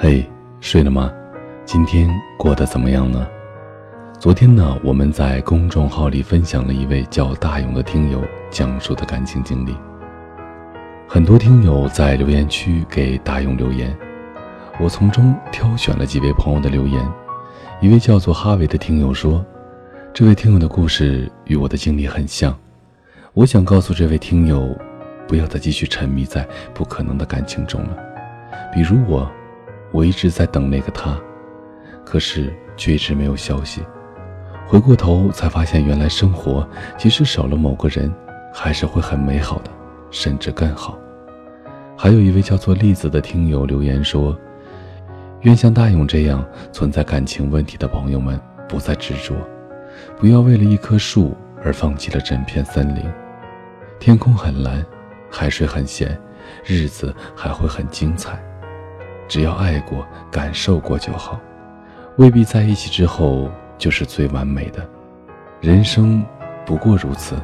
嘿，睡了吗？今天过得怎么样呢？昨天呢，我们在公众号里分享了一位叫大勇的听友讲述的感情经历。很多听友在留言区给大勇留言，我从中挑选了几位朋友的留言。一位叫做哈维的听友说：“这位听友的故事与我的经历很像，我想告诉这位听友，不要再继续沉迷在不可能的感情中了。比如我。”我一直在等那个他，可是却一直没有消息。回过头才发现，原来生活即使少了某个人，还是会很美好的，甚至更好。还有一位叫做栗子的听友留言说：“愿像大勇这样存在感情问题的朋友们不再执着，不要为了一棵树而放弃了整片森林。天空很蓝，海水很咸，日子还会很精彩。”只要爱过、感受过就好，未必在一起之后就是最完美的。人生不过如此，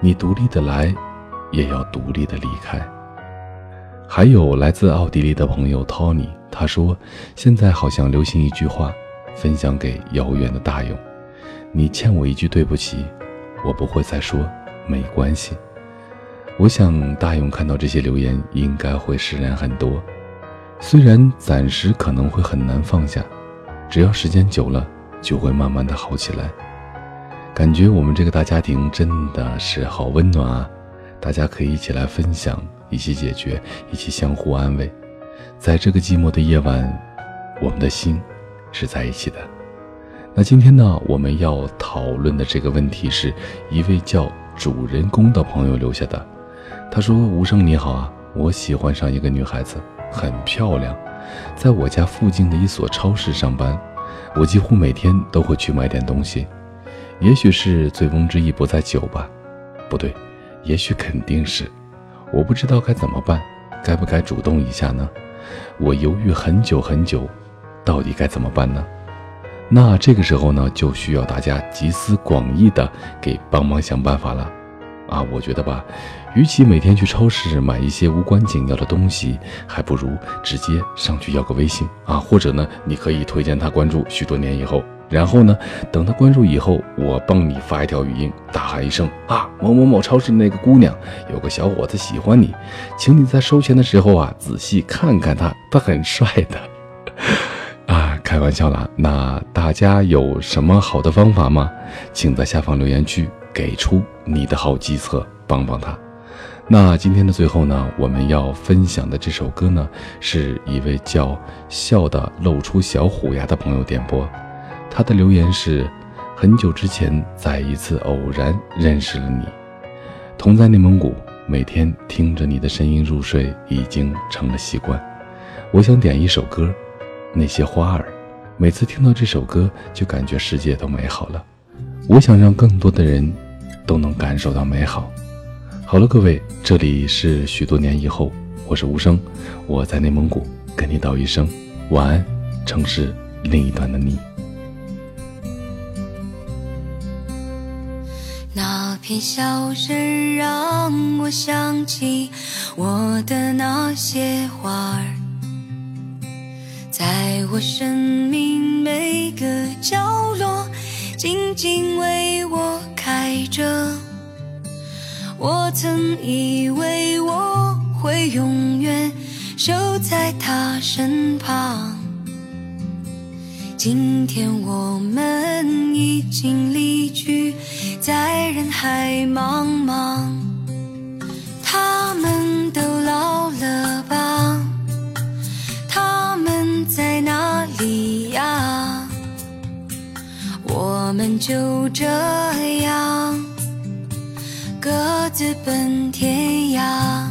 你独立的来，也要独立的离开。还有来自奥地利的朋友 Tony，他说：“现在好像流行一句话，分享给遥远的大勇：你欠我一句对不起，我不会再说，没关系。”我想大勇看到这些留言，应该会释然很多。虽然暂时可能会很难放下，只要时间久了，就会慢慢的好起来。感觉我们这个大家庭真的是好温暖啊！大家可以一起来分享，一起解决，一起相互安慰。在这个寂寞的夜晚，我们的心是在一起的。那今天呢，我们要讨论的这个问题是一位叫主人公的朋友留下的。他说：“无声你好啊，我喜欢上一个女孩子。”很漂亮，在我家附近的一所超市上班，我几乎每天都会去买点东西。也许是醉翁之意不在酒吧，不对，也许肯定是，我不知道该怎么办，该不该主动一下呢？我犹豫很久很久，到底该怎么办呢？那这个时候呢，就需要大家集思广益的给帮忙想办法了。啊，我觉得吧，与其每天去超市买一些无关紧要的东西，还不如直接上去要个微信啊，或者呢，你可以推荐他关注许多年以后，然后呢，等他关注以后，我帮你发一条语音，大喊一声啊，某某某超市那个姑娘，有个小伙子喜欢你，请你在收钱的时候啊，仔细看看他，他很帅的。啊，开玩笑啦，那大家有什么好的方法吗？请在下方留言区。给出你的好计策，帮帮他。那今天的最后呢，我们要分享的这首歌呢，是一位叫笑的露出小虎牙的朋友点播。他的留言是：很久之前，在一次偶然认识了你，同在内蒙古，每天听着你的声音入睡，已经成了习惯。我想点一首歌，《那些花儿》，每次听到这首歌，就感觉世界都美好了。我想让更多的人。都能感受到美好。好了，各位，这里是许多年以后，我是无声，我在内蒙古跟你道一声晚安，城市另一端的你。那片笑声让我想起我的那些花儿，在我生命每个角落，静静为我。爱着，我曾以为我会永远守在他身旁，今天我们已经离去，在人海茫茫。我们就这样各自奔天涯。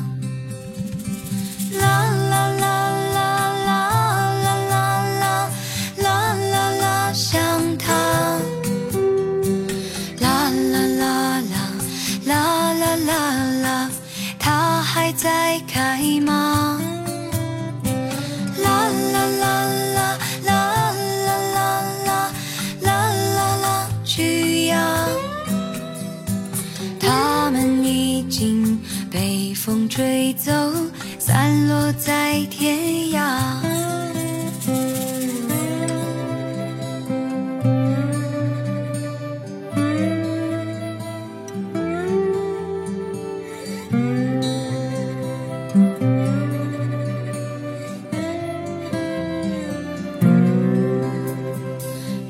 风吹走散落在天涯。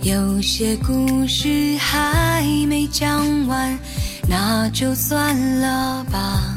有些故事还没讲完那就算了吧。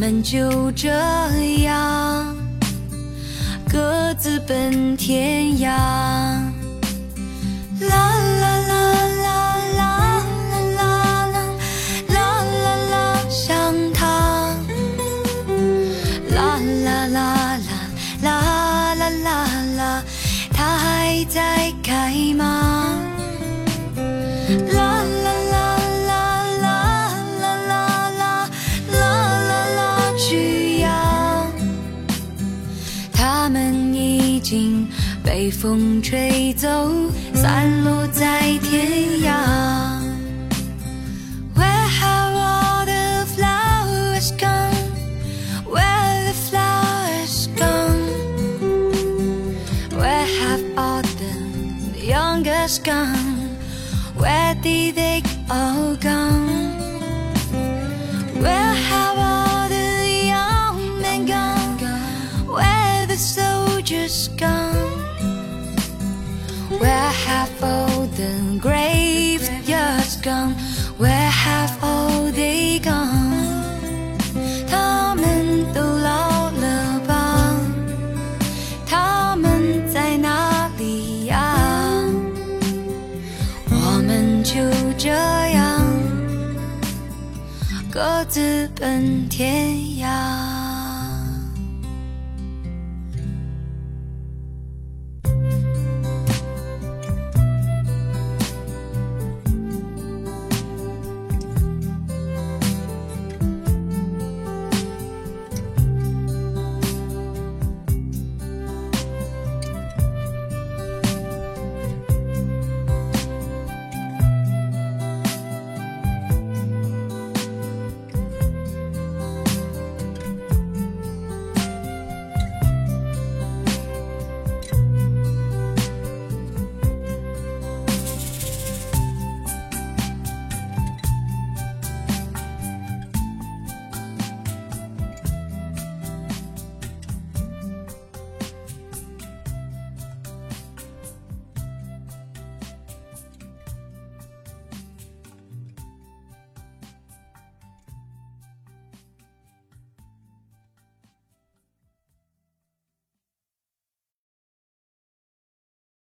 们就这样各自奔天涯。被风吹走，散落在天涯。Where have all the flowers gone? Where the flowers gone? Where have all the youngest gone? Where did they all gone? Where have all the young men gone? Where the soldiers gone? Have all the graveyards gone? Where have all they gone? 他们都老了吧？他们在哪里呀？我们就这样各自奔天涯。